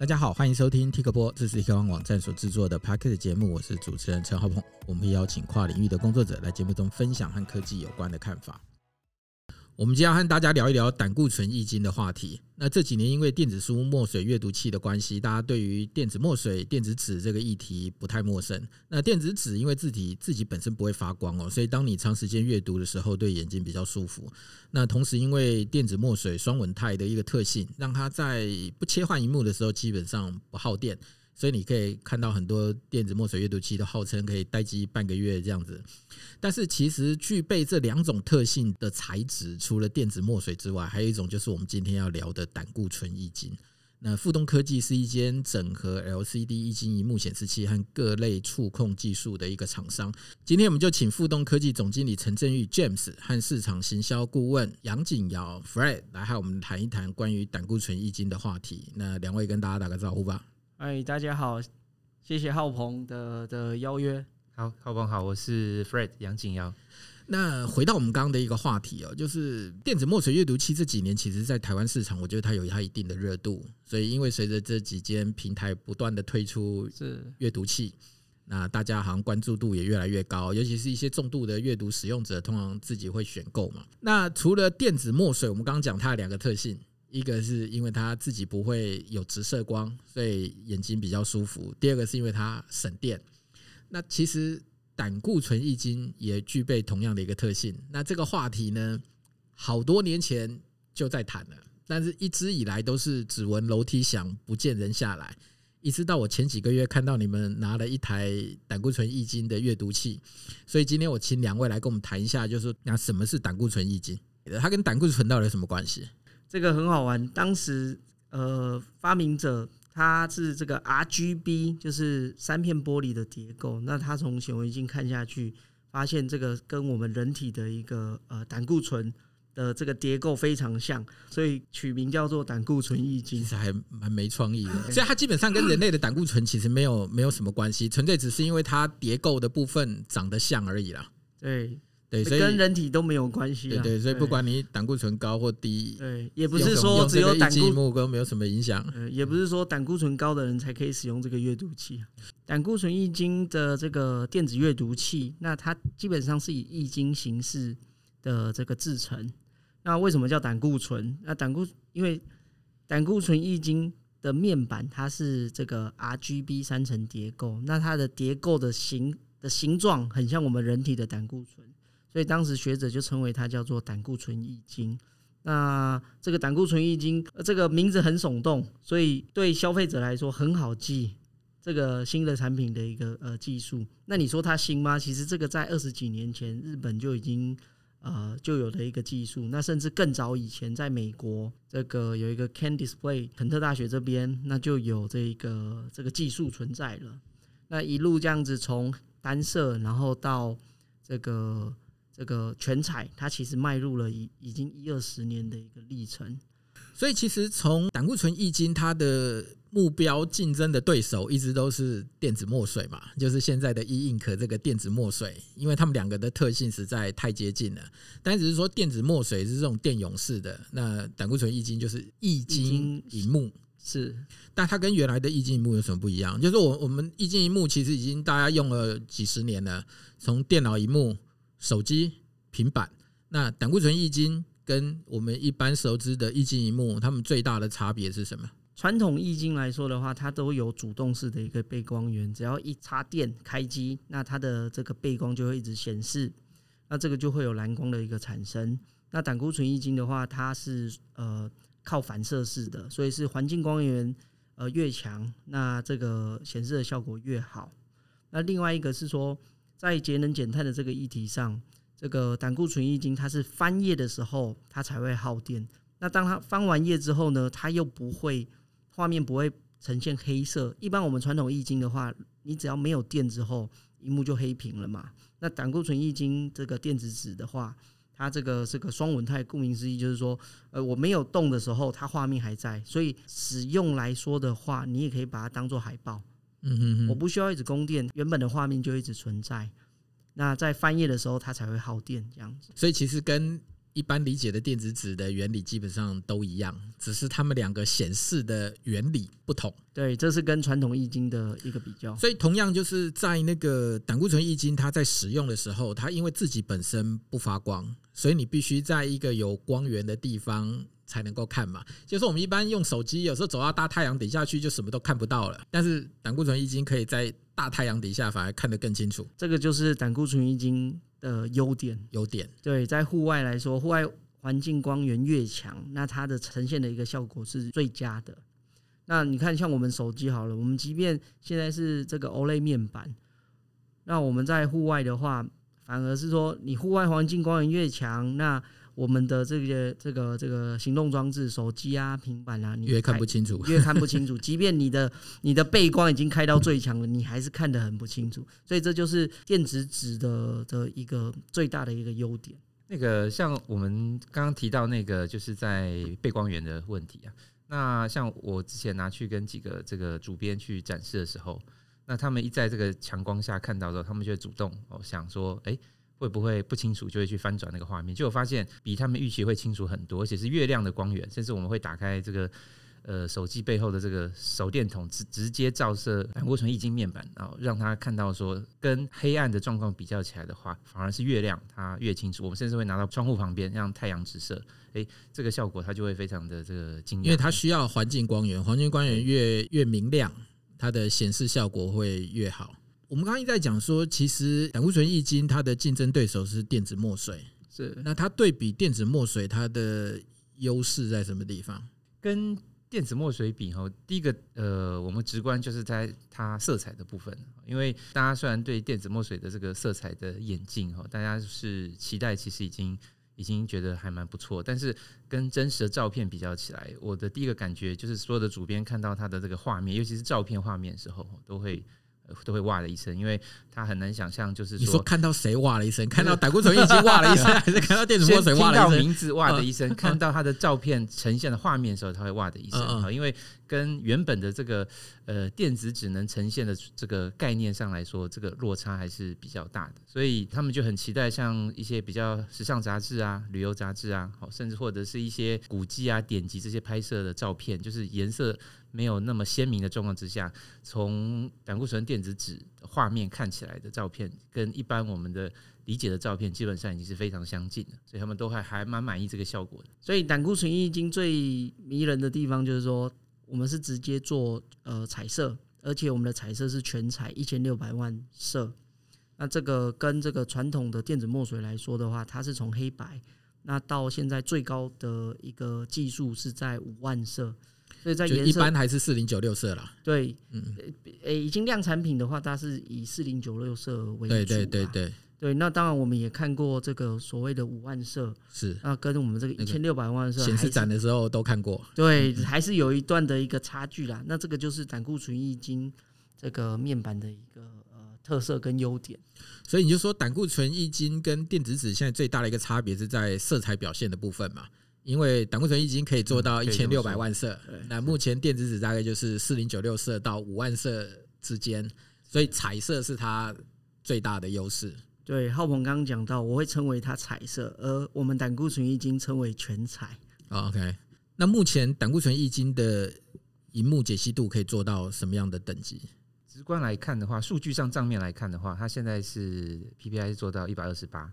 大家好，欢迎收听 TikTok，，这是 Tik 网网站所制作的 p a c k e t 节目，我是主持人陈浩鹏。我们邀请跨领域的工作者来节目中分享和科技有关的看法。我们今天要和大家聊一聊胆固醇易经的话题。那这几年因为电子书墨水阅读器的关系，大家对于电子墨水、电子纸这个议题不太陌生。那电子纸因为字体自己本身不会发光哦，所以当你长时间阅读的时候，对眼睛比较舒服。那同时因为电子墨水双稳态的一个特性，让它在不切换萤幕的时候基本上不耗电。所以你可以看到很多电子墨水阅读器都号称可以待机半个月这样子，但是其实具备这两种特性的材质，除了电子墨水之外，还有一种就是我们今天要聊的胆固醇易经。那富东科技是一间整合 LCD 液晶萤幕显示器和各类触控技术的一个厂商。今天我们就请富东科技总经理陈振裕 James 和市场行销顾问杨景尧 Fred 来和我们谈一谈关于胆固醇易经的话题。那两位跟大家打个招呼吧。哎，大家好，谢谢浩鹏的的邀约。好，浩鹏好，我是 Fred 杨景尧。那回到我们刚刚的一个话题哦，就是电子墨水阅读器这几年，其实在台湾市场，我觉得它有它一定的热度。所以，因为随着这几间平台不断的推出是阅读器，那大家好像关注度也越来越高，尤其是一些重度的阅读使用者，通常自己会选购嘛。那除了电子墨水，我们刚刚讲它的两个特性。一个是因为它自己不会有直射光，所以眼睛比较舒服。第二个是因为它省电。那其实胆固醇易经也具备同样的一个特性。那这个话题呢，好多年前就在谈了，但是一直以来都是只闻楼梯响，不见人下来。一直到我前几个月看到你们拿了一台胆固醇易经的阅读器，所以今天我请两位来跟我们谈一下，就是那什么是胆固醇易经？它跟胆固醇到底有什么关系？这个很好玩，当时呃发明者他是这个 RGB，就是三片玻璃的结构。那他从显微镜看下去，发现这个跟我们人体的一个呃胆固醇的这个结构非常像，所以取名叫做胆固醇易经。其实还蛮没创意的，所以它基本上跟人类的胆固醇其实没有没有什么关系，纯粹只是因为它结构的部分长得像而已啦。对。对，所以跟人体都没有关系。对对，所以不管你胆固醇高或低，对，也不是说只有胆固醇高没有什么影响。呃，也不是说胆固醇高的人才可以使用这个阅读器。胆固醇易经的这个电子阅读器，那它基本上是以易经形式的这个制成。那为什么叫胆固醇？那胆固因为胆固醇易经的面板它是这个 RGB 三层叠构，那它的叠构的形的形状很像我们人体的胆固醇。所以当时学者就称为它叫做胆固醇易经。那这个胆固醇易经，这个名字很耸动，所以对消费者来说很好记。这个新的产品的一个呃技术，那你说它新吗？其实这个在二十几年前日本就已经呃就有的一个技术。那甚至更早以前，在美国这个有一个 Ken Display 肯特大学这边，那就有这个这个技术存在了。那一路这样子从单色，然后到这个。这个全彩，它其实迈入了已已经一二十年的一个历程。所以，其实从胆固醇易经，它的目标竞争的对手一直都是电子墨水嘛，就是现在的 E Ink 这个电子墨水，因为他们两个的特性实在太接近了。但只是说电子墨水是这种电泳式的，那胆固醇易经就是液晶萤幕是，但它跟原来的液晶萤幕有什么不一样？就是我我们液晶萤幕其实已经大家用了几十年了，从电脑萤幕。手机、平板，那胆固醇易经跟我们一般熟知的液晶萤幕，它们最大的差别是什么？传统易经来说的话，它都有主动式的一个背光源，只要一插电开机，那它的这个背光就会一直显示，那这个就会有蓝光的一个产生。那胆固醇易经的话，它是呃靠反射式的，所以是环境光源呃越强，那这个显示的效果越好。那另外一个是说。在节能减碳的这个议题上，这个胆固醇易经它是翻页的时候它才会耗电。那当它翻完页之后呢，它又不会画面不会呈现黑色。一般我们传统易经的话，你只要没有电之后，萤幕就黑屏了嘛。那胆固醇易经这个电子纸的话，它这个是个双稳态，顾名思义就是说，呃，我没有动的时候，它画面还在。所以使用来说的话，你也可以把它当做海报。嗯哼哼，我不需要一直供电，原本的画面就一直存在。那在翻页的时候，它才会耗电这样子。所以其实跟一般理解的电子纸的原理基本上都一样，只是它们两个显示的原理不同。对，这是跟传统易经的一个比较。所以同样就是在那个胆固醇易经，它在使用的时候，它因为自己本身不发光，所以你必须在一个有光源的地方才能够看嘛。就是我们一般用手机，有时候走到大太阳底下去，就什么都看不到了。但是胆固醇易经可以在大太阳底下反而看得更清楚。这个就是胆固醇液晶的优点，优点对，在户外来说，户外环境光源越强，那它的呈现的一个效果是最佳的。那你看，像我们手机好了，我们即便现在是这个 OLED 面板，那我们在户外的话，反而是说，你户外环境光源越强，那我们的这些这个这个行动装置，手机啊、平板啊，你越看不清楚，越看不清楚。即便你的你的背光已经开到最强了，你还是看得很不清楚。所以这就是电子纸的的一个最大的一个优点。那个像我们刚刚提到那个，就是在背光源的问题啊。那像我之前拿去跟几个这个主编去展示的时候，那他们一在这个强光下看到的时候，他们就会主动哦想说，哎。会不会不清楚，就会去翻转那个画面，结果发现比他们预期会清楚很多，而且是越亮的光源，甚至我们会打开这个呃手机背后的这个手电筒，直直接照射胆固醇液晶面板，然后让他看到说跟黑暗的状况比较起来的话，反而是越亮，它越清楚。我们甚至会拿到窗户旁边让太阳直射，诶，这个效果它就会非常的这个惊艳，因为它需要环境光源，环境光源越越明亮，它的显示效果会越好。我们刚刚一直在讲说，其实胆固醇液晶它的竞争对手是电子墨水，是那它对比电子墨水，它的优势在什么地方？跟电子墨水比哈，第一个呃，我们直观就是在它色彩的部分，因为大家虽然对电子墨水的这个色彩的眼镜哈，大家是期待，其实已经已经觉得还蛮不错，但是跟真实的照片比较起来，我的第一个感觉就是所有的主编看到它的这个画面，尤其是照片画面的时候，都会。都会哇的一声，因为他很难想象，就是说，你说看到谁哇了一声，看到胆固醇已经哇了一声，还是看到电子墨水哇了一声？听到名字哇的一声，看到他的照片呈现的画面的时候，他会哇的一声啊，因为跟原本的这个呃电子纸能呈现的这个概念上来说，这个落差还是比较大的，所以他们就很期待像一些比较时尚杂志啊、旅游杂志啊，好，甚至或者是一些古迹啊、典籍这些拍摄的照片，就是颜色。没有那么鲜明的状况之下，从胆固醇电子纸画面看起来的照片，跟一般我们的理解的照片基本上已经是非常相近的，所以他们都还还蛮满意这个效果的。所以胆固醇液晶最迷人的地方就是说，我们是直接做呃彩色，而且我们的彩色是全彩一千六百万色。那这个跟这个传统的电子墨水来说的话，它是从黑白，那到现在最高的一个技术是在五万色。所以在颜色一般还是四零九六色啦。对，嗯，诶，已经量产品的话，它是以四零九六色为主。对对对对对。那当然，我们也看过这个所谓的五万色，是那跟我们这个一千六百万色显示展的时候都看过。对，还是有一段的一个差距啦。那这个就是胆固醇液晶这个面板的一个呃特色跟优点。所以你就说胆固醇液晶跟电子纸现在最大的一个差别是在色彩表现的部分嘛？因为胆固醇液晶可以做到一千六百万色，那目前电子纸大概就是四零九六色到五万色之间，所以彩色是它最大的优势。对，浩鹏刚刚讲到，我会称为它彩色，而我们胆固醇液晶称为全彩。OK，那目前胆固醇液晶的荧幕解析度可以做到什么样的等级？直观来看的话，数据上账面来看的话，它现在是 PPI 做到一百二十八。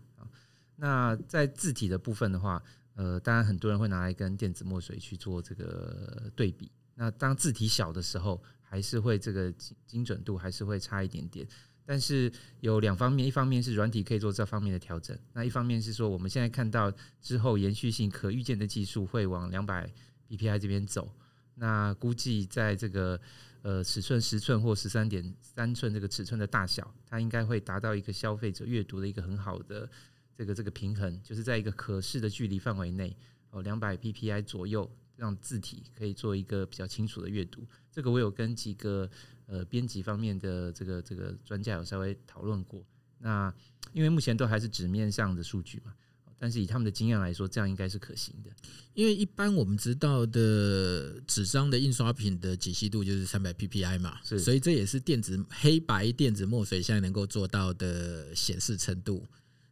那在字体的部分的话，呃，当然很多人会拿来跟电子墨水去做这个对比。那当字体小的时候，还是会这个精精准度还是会差一点点。但是有两方面，一方面是软体可以做这方面的调整，那一方面是说我们现在看到之后延续性可预见的技术会往两百 PPI 这边走。那估计在这个呃尺寸十寸或十三点三寸这个尺寸的大小，它应该会达到一个消费者阅读的一个很好的。这个这个平衡就是在一个可视的距离范围内哦，两百 PPI 左右，让字体可以做一个比较清楚的阅读。这个我有跟几个呃编辑方面的这个这个专家有稍微讨论过。那因为目前都还是纸面上的数据嘛，但是以他们的经验来说，这样应该是可行的。因为一般我们知道的纸张的印刷品的解析度就是三百 PPI 嘛，是，所以这也是电子黑白电子墨水现在能够做到的显示程度。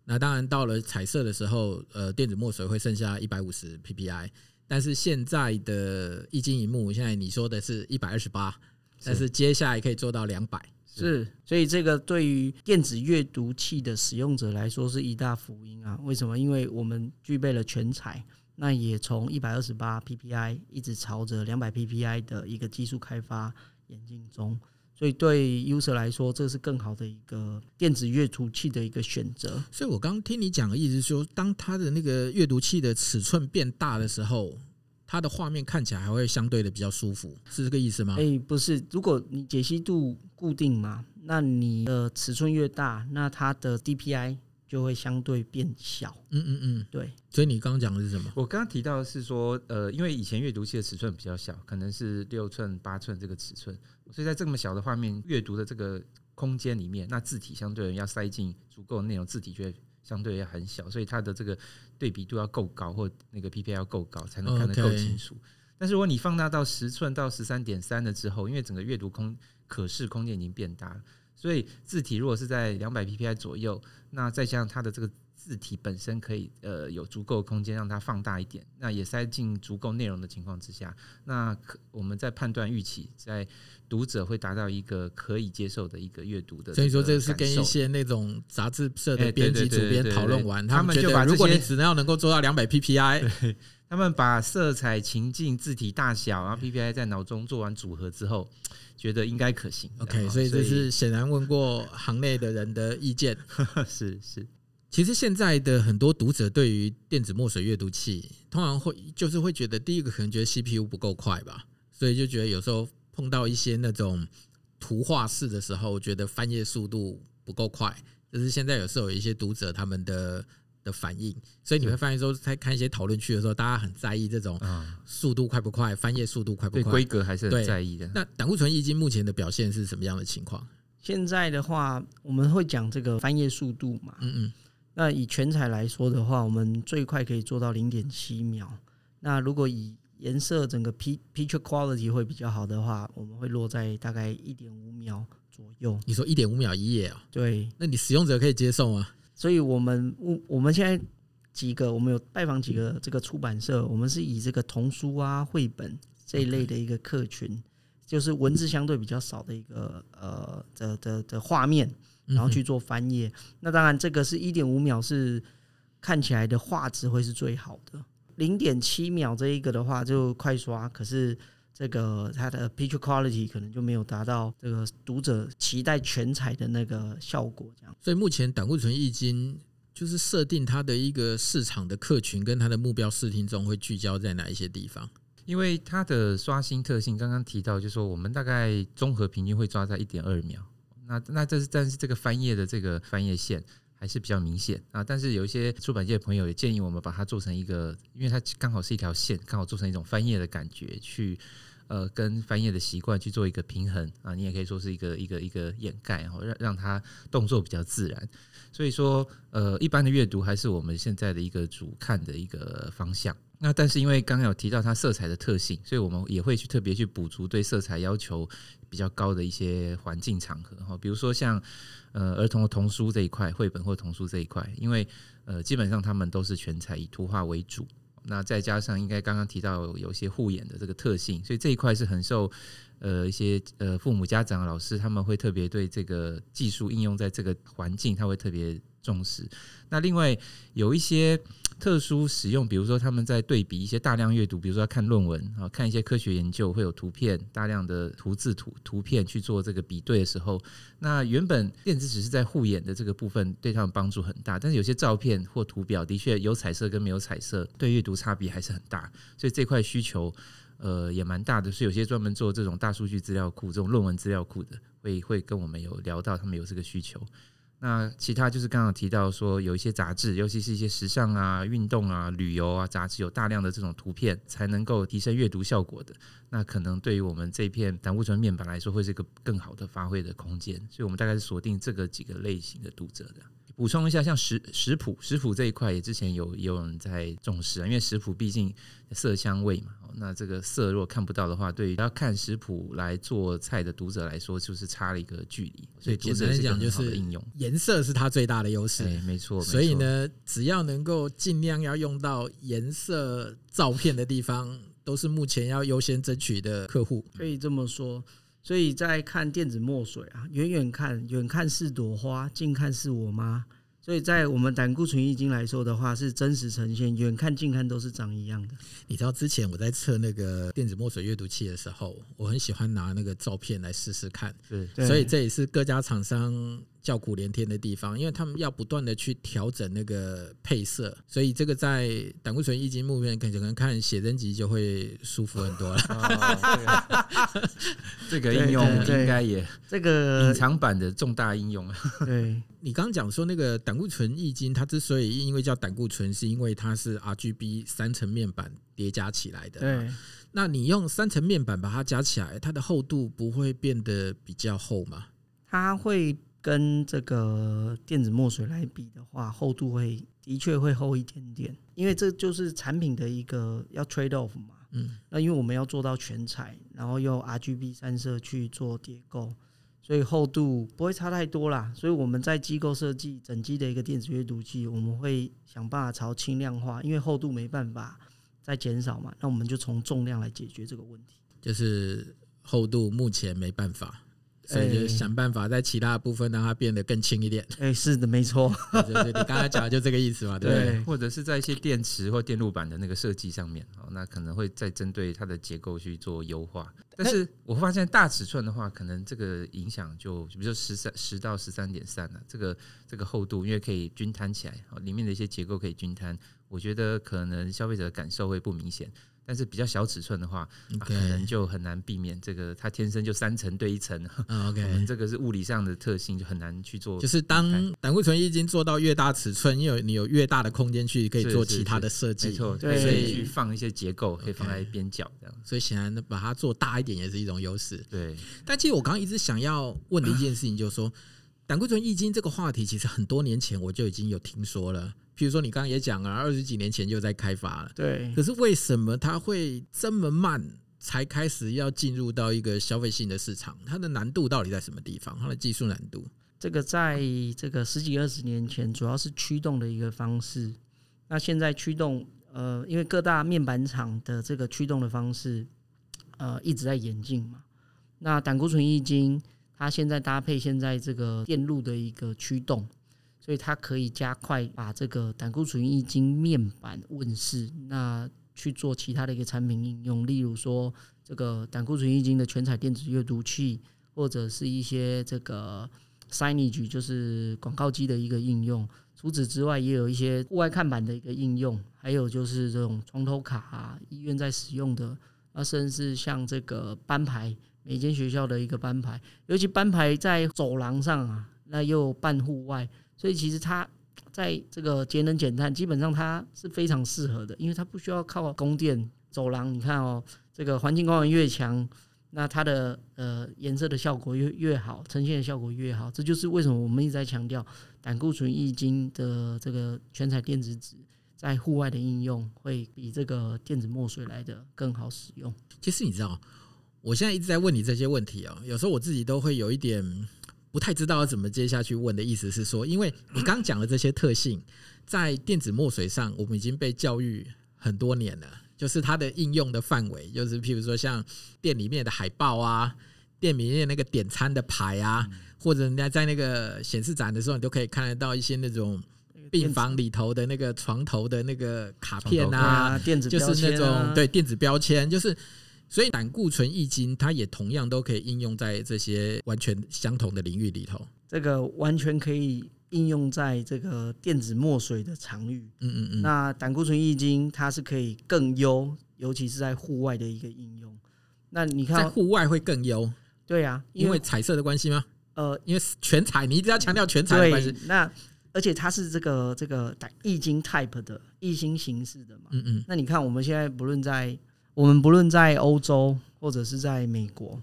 那当然到了彩色的时候，呃，电子墨水会剩下一百五十 PPI，但是现在的一晶一幕，现在你说的是一百二十八，但是接下来可以做到两百。是，所以这个对于电子阅读器的使用者来说是一大福音啊！为什么？因为我们具备了全彩，那也从一百二十八 PPI 一直朝着两百 PPI 的一个技术开发演进中，所以对 user 来说，这是更好的一个电子阅读器的一个选择。所以我刚刚听你讲的意思是说，当它的那个阅读器的尺寸变大的时候。它的画面看起来还会相对的比较舒服，是这个意思吗？哎，不是，如果你解析度固定嘛，那你的尺寸越大，那它的 DPI 就会相对变小。嗯嗯嗯，对。所以你刚刚讲的是什么？我刚刚提到的是说，呃，因为以前阅读器的尺寸比较小，可能是六寸、八寸这个尺寸，所以在这么小的画面阅读的这个空间里面，那字体相对要塞进足够的内容，字体就会。相对也很小，所以它的这个对比度要够高，或那个 PPI 要够高，才能看得够清楚。但是如果你放大到十寸到十三点三的之后，因为整个阅读空可视空间已经变大了，所以字体如果是在两百 PPI 左右，那再加上它的这个。字体本身可以呃有足够空间让它放大一点，那也塞进足够内容的情况之下，那可我们在判断预期，在读者会达到一个可以接受的一个阅读的。所以说这是跟一些那种杂志社的编辑主编讨论完，他们就把如果你只能要能够做到两百 PPI，他们把色彩、情境、字体大小，然后 PPI 在脑中做完组合之后，觉得应该可行。OK，所以这是显然问过行内的人的意见，是 是。其实现在的很多读者对于电子墨水阅读器，通常会就是会觉得，第一个可能觉得 CPU 不够快吧，所以就觉得有时候碰到一些那种图画式的时候，觉得翻页速度不够快。就是现在有时候有一些读者他们的的反应，所以你会发现说，在看一些讨论区的时候，大家很在意这种速度快不快，翻页速度快不快，规格还是很在意的。那胆固醇液晶目前的表现是什么样的情况？现在的话，我们会讲这个翻页速度嘛，嗯嗯。那以全彩来说的话，我们最快可以做到零点七秒。那如果以颜色整个 P picture quality 会比较好的话，我们会落在大概一点五秒左右。你说一点五秒一页啊？对。那你使用者可以接受吗？所以我们我我们现在几个，我们有拜访几个这个出版社，我们是以这个童书啊、绘本这一类的一个客群，就是文字相对比较少的一个呃的的的画面。然后去做翻页，那当然这个是一点五秒是看起来的画质会是最好的，零点七秒这一个的话就快刷，可是这个它的 picture quality 可能就没有达到这个读者期待全彩的那个效果，这样。所以目前胆固醇液晶就是设定它的一个市场的客群跟它的目标视听中会聚焦在哪一些地方？因为它的刷新特性刚刚提到，就是说我们大概综合平均会抓在一点二秒。那那这是但是这个翻页的这个翻页线还是比较明显啊，但是有一些出版界的朋友也建议我们把它做成一个，因为它刚好是一条线，刚好做成一种翻页的感觉，去呃跟翻页的习惯去做一个平衡啊，你也可以说是一个一个一个掩盖，然后让让它动作比较自然。所以说呃一般的阅读还是我们现在的一个主看的一个方向。那但是因为刚刚有提到它色彩的特性，所以我们也会去特别去补足对色彩要求比较高的一些环境场合哈，比如说像呃儿童的童书这一块，绘本或童书这一块，因为呃基本上他们都是全彩以图画为主，那再加上应该刚刚提到有些护眼的这个特性，所以这一块是很受呃一些呃父母家长老师他们会特别对这个技术应用在这个环境，他会特别重视。那另外有一些。特殊使用，比如说他们在对比一些大量阅读，比如说要看论文啊，看一些科学研究，会有图片，大量的图字图图片去做这个比对的时候，那原本电子只是在护眼的这个部分对他们帮助很大，但是有些照片或图表的确有彩色跟没有彩色，对阅读差别还是很大，所以这块需求呃也蛮大的，是有些专门做这种大数据资料库、这种论文资料库的，会会跟我们有聊到，他们有这个需求。那其他就是刚刚提到说，有一些杂志，尤其是一些时尚啊、运动啊、旅游啊杂志，有大量的这种图片，才能够提升阅读效果的。那可能对于我们这片胆固醇面板来说，会是一个更好的发挥的空间。所以，我们大概是锁定这个几个类型的读者的。补充一下，像食食谱食谱这一块，也之前有有人在重视啊，因为食谱毕竟色香味嘛，那这个色如果看不到的话，对于要看食谱来做菜的读者来说，就是差了一个距离。所以读者来讲，就是应用颜色是它最大的优势。没错。所以呢，只要能够尽量要用到颜色照片的地方，都是目前要优先争取的客户。可以这么说。所以在看电子墨水啊，远远看，远看是朵花，近看是我妈。所以在我们胆固醇易经来说的话，是真实呈现，远看近看都是长一样的。你知道之前我在测那个电子墨水阅读器的时候，我很喜欢拿那个照片来试试看。对，所以这也是各家厂商叫苦连天的地方，因为他们要不断的去调整那个配色，所以这个在胆固醇液晶幕面可能看写真集就会舒服很多了。哦、这个应用应该也这个隐藏版的重大应用。对。你刚刚讲说那个胆固醇液晶，它之所以因为叫胆固醇，是因为它是 RGB 三层面板叠加起来的。对，那你用三层面板把它加起来，它的厚度不会变得比较厚吗？它会跟这个电子墨水来比的话，厚度会的确会厚一点点，因为这就是产品的一个要 trade off 嘛。嗯，那因为我们要做到全彩，然后用 RGB 三色去做叠构。所以厚度不会差太多啦，所以我们在机构设计整机的一个电子阅读器，我们会想办法朝轻量化，因为厚度没办法再减少嘛，那我们就从重量来解决这个问题。就是厚度目前没办法。所以就想办法在其他部分让它变得更轻一点。哎，是的，没错。对 对，你刚才讲的就这个意思嘛，对不对？或者是在一些电池或电路板的那个设计上面，哦，那可能会再针对它的结构去做优化。但是我发现大尺寸的话，可能这个影响就，比如说十三十到十三点三了，这个这个厚度，因为可以均摊起来，里面的一些结构可以均摊，我觉得可能消费者的感受会不明显。但是比较小尺寸的话可能就很难避免这个，它天生就三层对一层。OK，我们这个是物理上的特性，就很难去做。就是当胆固醇已经做到越大尺寸，因为你有越大的空间去可以做其他的设计，没错，对，所以去放一些结构，可以放在边角这样。所以显然把它做大一点也是一种优势。对，但其实我刚刚一直想要问的一件事情就是说，胆固醇易经这个话题，其实很多年前我就已经有听说了。比如说，你刚刚也讲啊，二十几年前就在开发了。对。可是为什么它会这么慢才开始要进入到一个消费性的市场？它的难度到底在什么地方？它的技术难度？这个在这个十几二十年前，主要是驱动的一个方式。那现在驱动，呃，因为各大面板厂的这个驱动的方式，呃，一直在演进嘛。那胆固醇液晶，它现在搭配现在这个电路的一个驱动。所以它可以加快把这个胆固醇液晶面板问世，那去做其他的一个产品应用，例如说这个胆固醇液晶的全彩电子阅读器，或者是一些这个 signage 就是广告机的一个应用。除此之外，也有一些户外看板的一个应用，还有就是这种床头卡，医院在使用的，那甚至像这个班牌，每间学校的一个班牌，尤其班牌在走廊上啊，那又半户外。所以其实它在这个节能减碳，基本上它是非常适合的，因为它不需要靠供电走廊。你看哦，这个环境光源越强，那它的呃颜色的效果越越好，呈现的效果越好。这就是为什么我们一直在强调胆固醇液晶的这个全彩电子纸在户外的应用会比这个电子墨水来的更好使用。其实你知道，我现在一直在问你这些问题啊，有时候我自己都会有一点。不太知道要怎么接下去问的意思是说，因为你刚讲的这些特性，在电子墨水上，我们已经被教育很多年了。就是它的应用的范围，就是譬如说像店里面的海报啊，店里面那个点餐的牌啊，或者人家在那个显示展的时候，你都可以看得到一些那种病房里头的那个床头的那个卡片啊，电子就是那种对电子标签，就是。所以胆固醇液晶，它也同样都可以应用在这些完全相同的领域里头。这个完全可以应用在这个电子墨水的场域。嗯嗯嗯。那胆固醇液晶它是可以更优，尤其是在户外的一个应用。那你看，在户外会更优？对啊，因为彩色的关系吗？呃，因为全彩，你一直要强调全彩的关系。那而且它是这个这个胆液晶 type 的液晶形式的嘛。嗯嗯。那你看我们现在不论在我们不论在欧洲或者是在美国，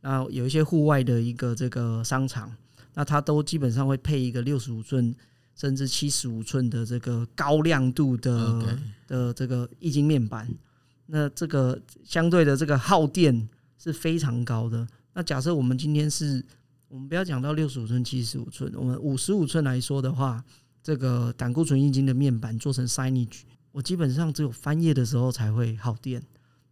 那有一些户外的一个这个商场，那它都基本上会配一个六十五寸甚至七十五寸的这个高亮度的.的这个液晶面板，那这个相对的这个耗电是非常高的。那假设我们今天是，我们不要讲到六十五寸、七十五寸，我们五十五寸来说的话，这个胆固醇液晶的面板做成 Signage，我基本上只有翻页的时候才会耗电。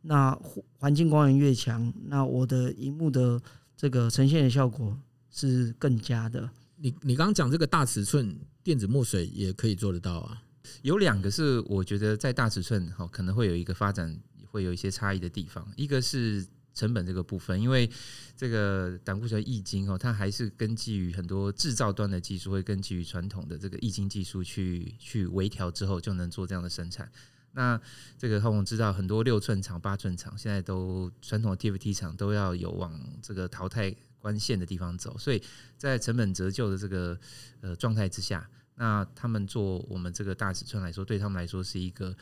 那环境光源越强，那我的荧幕的这个呈现的效果是更佳的。你你刚刚讲这个大尺寸电子墨水也可以做得到啊？有两个是我觉得在大尺寸哈可能会有一个发展会有一些差异的地方，一个是成本这个部分，因为这个胆固醇液晶哦，它还是根基于很多制造端的技术，会根基于传统的这个液晶技术去去微调之后就能做这样的生产。那这个我们知道很多六寸厂、八寸厂现在都传统的 TFT 厂都要有往这个淘汰关线的地方走，所以在成本折旧的这个呃状态之下，那他们做我们这个大尺寸来说，对他们来说是一个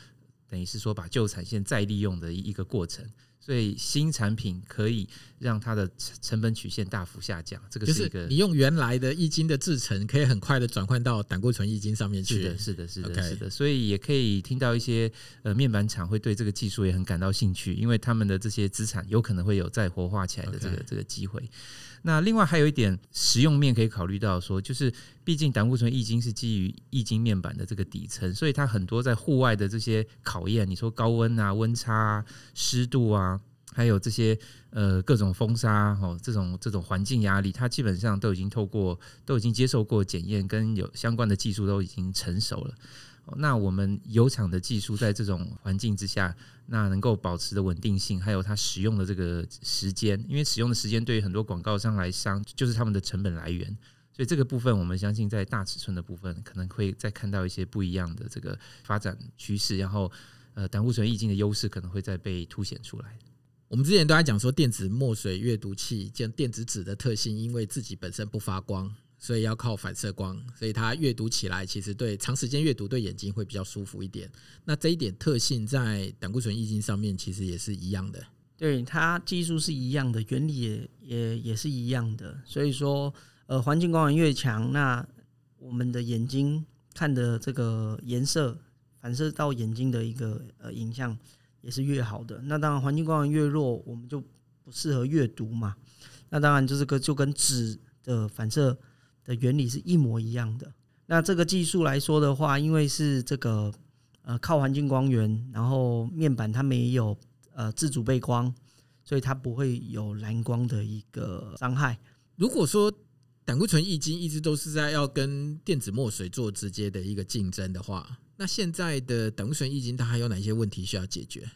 等于是说把旧产线再利用的一个过程。所以新产品可以让它的成本曲线大幅下降，这个是一个你用原来的易经的制成，可以很快的转换到胆固醇易经上面去。是的，是的，是的是的。所以也可以听到一些呃面板厂会对这个技术也很感到兴趣，因为他们的这些资产有可能会有再活化起来的这个、这个机会。那另外还有一点实用面可以考虑到说，就是毕竟胆固醇易晶是基于易晶面板的这个底层，所以它很多在户外的这些考验，你说高温啊、温差啊、湿度啊，还有这些呃各种风沙哦，这种这种环境压力，它基本上都已经透过都已经接受过检验，跟有相关的技术都已经成熟了。那我们油厂的技术在这种环境之下，那能够保持的稳定性，还有它使用的这个时间，因为使用的时间对于很多广告商来商，就是他们的成本来源。所以这个部分，我们相信在大尺寸的部分，可能会再看到一些不一样的这个发展趋势，然后呃，胆固醇液晶的优势可能会再被凸显出来。我们之前都在讲说，电子墨水阅读器，像电子纸的特性，因为自己本身不发光。所以要靠反射光，所以它阅读起来其实对长时间阅读对眼睛会比较舒服一点。那这一点特性在胆固醇液晶上面其实也是一样的。对，它技术是一样的，原理也也也是一样的。所以说，呃，环境光源越强，那我们的眼睛看的这个颜色反射到眼睛的一个呃影像也是越好的。那当然，环境光源越弱，我们就不适合阅读嘛。那当然，就是个就跟纸的反射。的原理是一模一样的。那这个技术来说的话，因为是这个呃靠环境光源，然后面板它没有呃自主背光，所以它不会有蓝光的一个伤害。如果说胆固醇液晶一直都是在要跟电子墨水做直接的一个竞争的话，那现在的胆固醇液晶它还有哪些问题需要解决？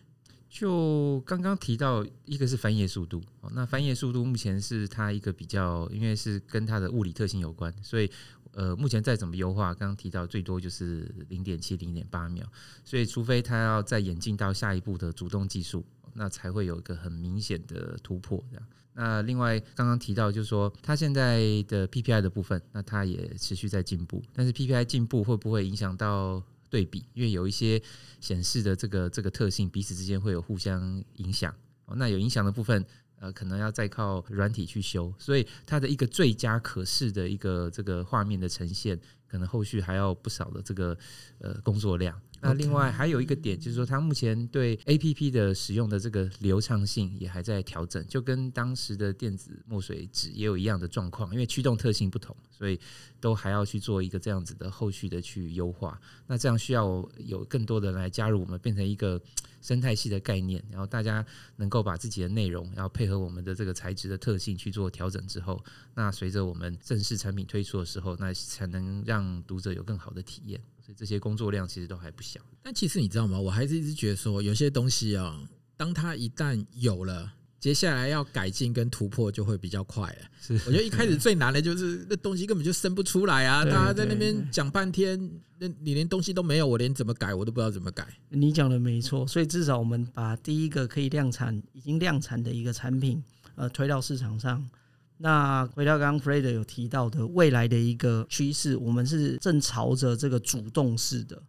就刚刚提到，一个是翻页速度，那翻页速度目前是它一个比较，因为是跟它的物理特性有关，所以呃，目前再怎么优化，刚刚提到最多就是零点七、零点八秒，所以除非它要再演进到下一步的主动技术，那才会有一个很明显的突破。这样，那另外刚刚提到就是说，它现在的 PPI 的部分，那它也持续在进步，但是 PPI 进步会不会影响到？对比，因为有一些显示的这个这个特性，彼此之间会有互相影响。那有影响的部分，呃，可能要再靠软体去修。所以它的一个最佳可视的一个这个画面的呈现，可能后续还要不少的这个呃工作量。那另外还有一个点，就是说它目前对 APP 的使用的这个流畅性也还在调整，就跟当时的电子墨水纸也有一样的状况，因为驱动特性不同，所以都还要去做一个这样子的后续的去优化。那这样需要有更多的人来加入我们，变成一个 生态系的概念，然后大家能够把自己的内容，然后配合我们的这个材质的特性去做调整之后，那随着我们正式产品推出的时候，那才能让读者有更好的体验。所以这些工作量其实都还不小，但其实你知道吗？我还是一直觉得说，有些东西啊，当它一旦有了，接下来要改进跟突破就会比较快了。是，我觉得一开始最难的就是那东西根本就生不出来啊！大家在那边讲半天，那你连东西都没有，我连怎么改我都不知道怎么改。你讲的没错，所以至少我们把第一个可以量产、已经量产的一个产品，呃，推到市场上。那回到刚刚 Fred 有提到的未来的一个趋势，我们是正朝着这个主动式的。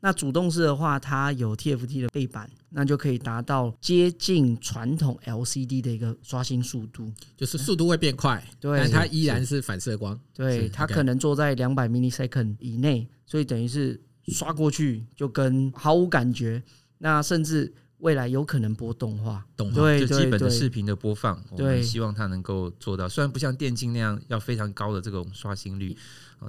那主动式的话，它有 TFT 的背板，那就可以达到接近传统 LCD 的一个刷新速度，就是速度会变快，对，但它依然是反射光。对，它可能做在两百 millisecond 以内，所以等于是刷过去就跟毫无感觉。那甚至未来有可能播动画，动画对，就基本的视频的播放，我们希望它能够做到。虽然不像电竞那样要非常高的这种刷新率，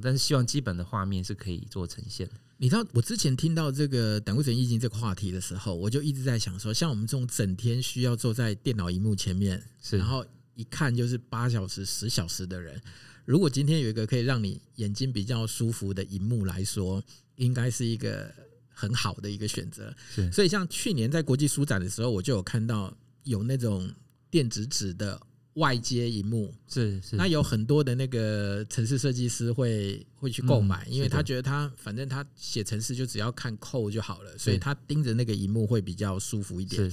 但是希望基本的画面是可以做呈现。你知道我之前听到这个胆固醇液晶这个话题的时候，我就一直在想说，像我们这种整天需要坐在电脑荧幕前面，然后一看就是八小时、十小时的人，如果今天有一个可以让你眼睛比较舒服的荧幕来说，应该是一个很好的一个选择。是，所以像去年在国际书展的时候，我就有看到有那种电子纸的。外接荧幕是是，那有很多的那个城市设计师会会去购买，嗯，因为他觉得他反正他写城市就只要看 code 就好了，所以他盯着那个荧幕会比较舒服一点。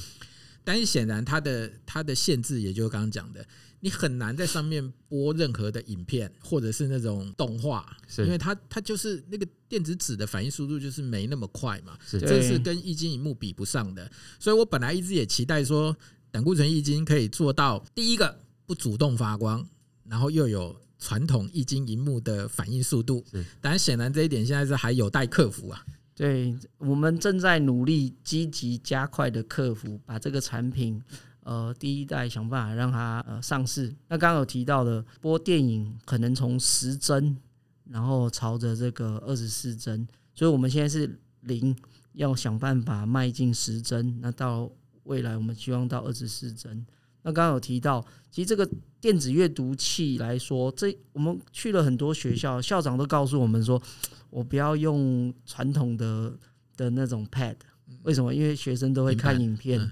但是显然它的它的限制，也就是刚刚讲的，你很难在上面播任何的影片或者是那种动画，因为它它就是那个电子纸的反应速度就是没那么快嘛，这是跟液晶荧幕比不上的。所以我本来一直也期待说，胆固醇液晶可以做到第一个。不主动发光，然后又有传统液晶荧幕的反应速度，但显然这一点现在是还有待克服啊。对，我们正在努力积极加快的克服，把这个产品呃第一代想办法让它呃上市。那刚刚有提到的播电影可能从十帧，然后朝着这个二十四帧，所以我们现在是零，要想办法迈进十帧。那到未来我们希望到二十四帧。那刚刚有提到，其实这个电子阅读器来说，这我们去了很多学校，校长都告诉我们说，我不要用传统的的那种 pad，为什么？因为学生都会看影片，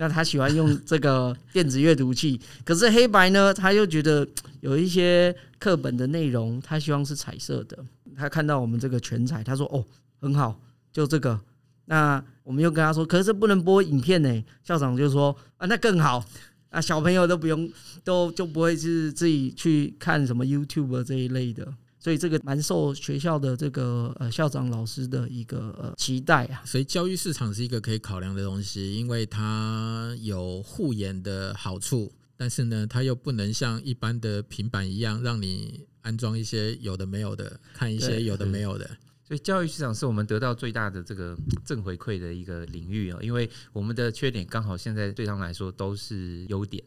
那他喜欢用这个 电子阅读器。可是黑白呢，他又觉得有一些课本的内容，他希望是彩色的。他看到我们这个全彩，他说：“哦，很好，就这个。”那我们又跟他说：“可是不能播影片呢。”校长就说：“啊，那更好。”啊，小朋友都不用，都就不会是自己去看什么 YouTube 这一类的，所以这个蛮受学校的这个呃校长老师的一个呃期待啊。所以教育市场是一个可以考量的东西，因为它有护眼的好处，但是呢，它又不能像一般的平板一样，让你安装一些有的没有的，看一些有的没有的。所以教育市场是我们得到最大的这个正回馈的一个领域啊，因为我们的缺点刚好现在对他们来说都是优点。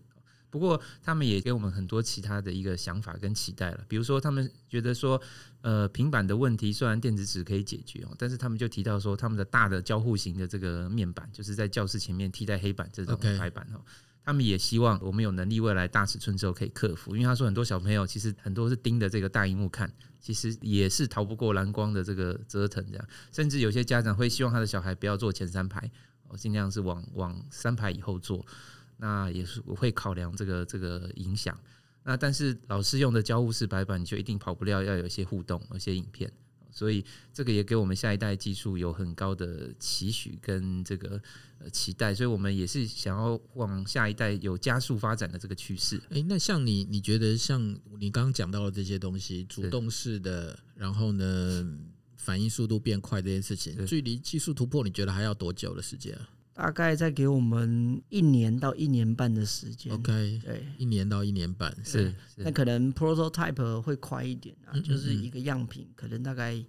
不过他们也给我们很多其他的一个想法跟期待了，比如说他们觉得说，呃，平板的问题虽然电子纸可以解决哦，但是他们就提到说，他们的大的交互型的这个面板，就是在教室前面替代黑板这种白板哦。他们也希望我们有能力未来大尺寸之后可以克服，因为他说很多小朋友其实很多是盯着这个大荧幕看，其实也是逃不过蓝光的这个折腾，这样，甚至有些家长会希望他的小孩不要坐前三排，哦，尽量是往往三排以后坐，那也是我会考量这个这个影响。那但是老师用的交互式白板，你就一定跑不掉，要有一些互动，有些影片。所以这个也给我们下一代技术有很高的期许跟这个呃期待，所以我们也是想要往下一代有加速发展的这个趋势。诶，那像你，你觉得像你刚刚讲到的这些东西，主动式的，然后呢，反应速度变快这件事情，距离技术突破，你觉得还要多久的时间啊？大概再给我们一年到一年半的时间。OK，对，一年到一年半是。那可能 prototype 会快一点啊，就是一个样品，可能大概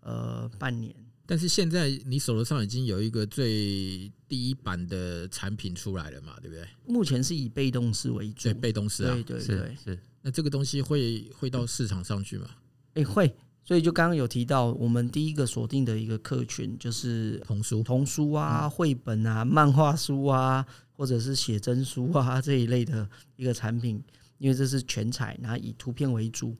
呃半年。但是现在你手头上已经有一个最第一版的产品出来了嘛，对不对？目前是以被动式为主，对，被动式啊，对对对，是。那这个东西会会到市场上去吗？诶，会。所以就刚刚有提到，我们第一个锁定的一个客群就是童书、童书啊、绘本啊、漫画书啊，或者是写真书啊这一类的一个产品，因为这是全彩，然后以图片为主。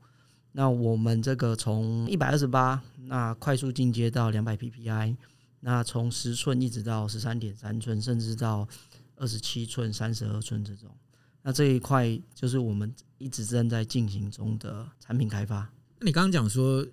那我们这个从一百二十八，那快速进阶到两百 PPI，那从十寸一直到十三点三寸，甚至到二十七寸、三十二寸这种，那这一块就是我们一直正在进行中的产品开发。你刚刚讲说，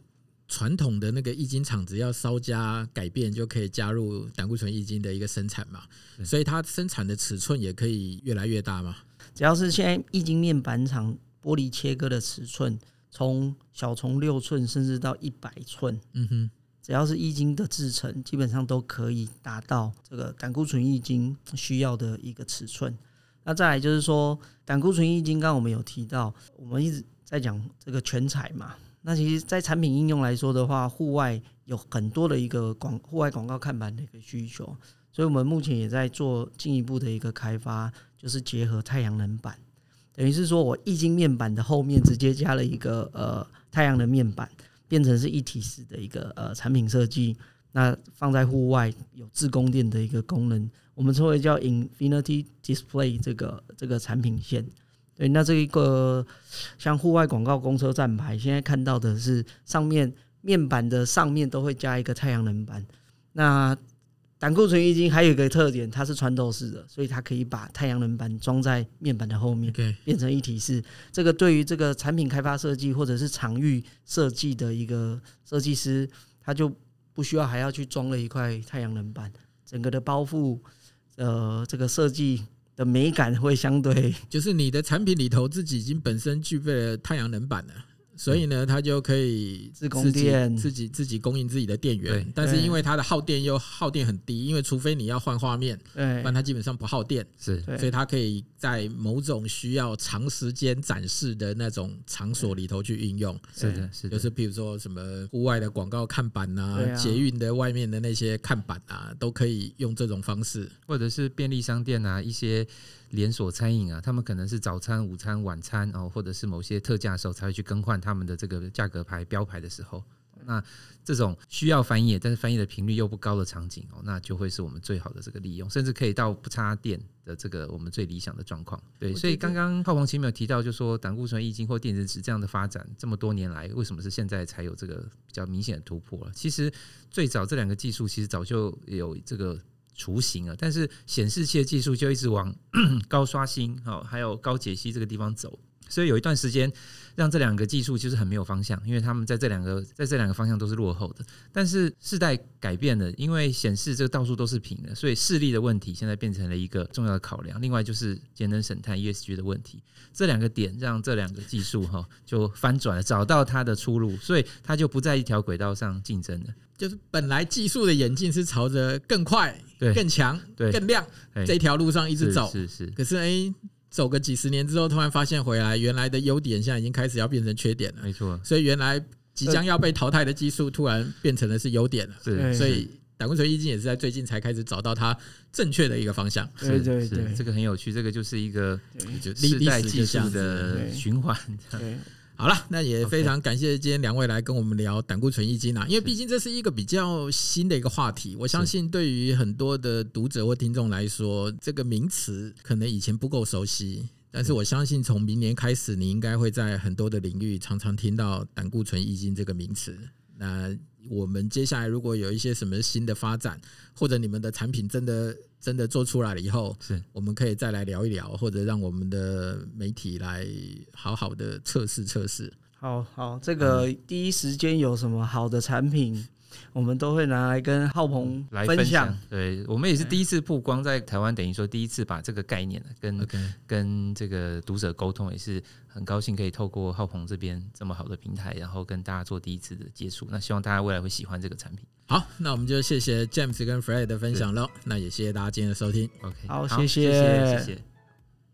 传统的那个液晶厂只要稍加改变，就可以加入胆固醇液晶的一个生产嘛？所以它生产的尺寸也可以越来越大嘛？只要是现在液晶面板厂玻璃切割的尺寸，从小从六寸甚至到一百寸，嗯哼，只要是液晶的制成，基本上都可以达到这个胆固醇液晶需要的一个尺寸。那再来就是说，胆固醇液晶，刚刚我们有提到，我们一直在讲这个全彩嘛。那其实，在产品应用来说的话，户外有很多的一个广户外广告看板的一个需求，所以我们目前也在做进一步的一个开发，就是结合太阳能板，等于是说我液晶面板的后面直接加了一个呃太阳能面板。变成是一体式的一个呃产品设计，那放在户外有自供电的一个功能，我们称为叫 Infinity Display 这个这个产品线。对，那这一个像户外广告公车站牌，现在看到的是上面面板的上面都会加一个太阳能板，那。胆固醇液晶还有一个特点，它是穿透式的，所以它可以把太阳能板装在面板的后面，变成一体式。这个对于这个产品开发设计或者是场域设计的一个设计师，他就不需要还要去装了一块太阳能板，整个的包覆，呃，这个设计的美感会相对，就是你的产品里头自己已经本身具备了太阳能板了。所以呢，它就可以自供电，自己自己供应自己的电源。但是因为它的耗电又耗电很低，因为除非你要换画面，不然它基本上不耗电。是，所以它可以在某种需要长时间展示的那种场所里头去运用。是的，是的，就是比如说什么户外的广告看板呐，捷运的外面的那些看板啊，都可以用这种方式，或者是便利商店啊一些。连锁餐饮啊，他们可能是早餐、午餐、晚餐哦，或者是某些特价的时候才会去更换他们的这个价格牌标牌的时候，那这种需要翻页，但是翻页的频率又不高的场景哦，那就会是我们最好的这个利用，甚至可以到不插电的这个我们最理想的状况。对，所以刚刚浩鹏前面有提到，就说胆固醇液晶或电子纸这样的发展，这么多年来，为什么是现在才有这个比较明显的突破了？其实最早这两个技术其实早就有这个。雏形啊，但是显示器的技术就一直往 高刷新、好还有高解析这个地方走，所以有一段时间让这两个技术就是很没有方向，因为他们在这两个在这两个方向都是落后的。但是世代改变了，因为显示这个到处都是平的，所以视力的问题现在变成了一个重要的考量。另外就是节能省碳 ESG 的问题，这两个点让这两个技术哈就翻转了，找到它的出路，所以它就不在一条轨道上竞争了。就是本来技术的演进是朝着更快、更强、更亮这条路上一直走，是是。可是哎，走个几十年之后，突然发现回来原来的优点，现在已经开始要变成缺点了。没错，所以原来即将要被淘汰的技术，突然变成的是优点了。是，所以胆固醇抑制也是在最近才开始找到它正确的一个方向。对对对，这个很有趣，这个就是一个历代技术的循环。好了，那也非常感谢今天两位来跟我们聊胆固醇易经啊，因为毕竟这是一个比较新的一个话题，我相信对于很多的读者或听众来说，这个名词可能以前不够熟悉，但是我相信从明年开始，你应该会在很多的领域常常听到胆固醇易经这个名词。那我们接下来如果有一些什么新的发展，或者你们的产品真的真的做出来了以后，是我们可以再来聊一聊，或者让我们的媒体来好好的测试测试。好好，这个第一时间有什么好的产品？我们都会拿来跟浩鹏来分享。对，我们也是第一次曝光在台湾，等于说第一次把这个概念跟跟这个读者沟通，也是很高兴可以透过浩鹏这边这么好的平台，然后跟大家做第一次的接触。那希望大家未来会喜欢这个产品。好，那我们就谢谢 James 跟 Fred 的分享喽。那也谢谢大家今天的收听。OK，好，谢谢，谢谢。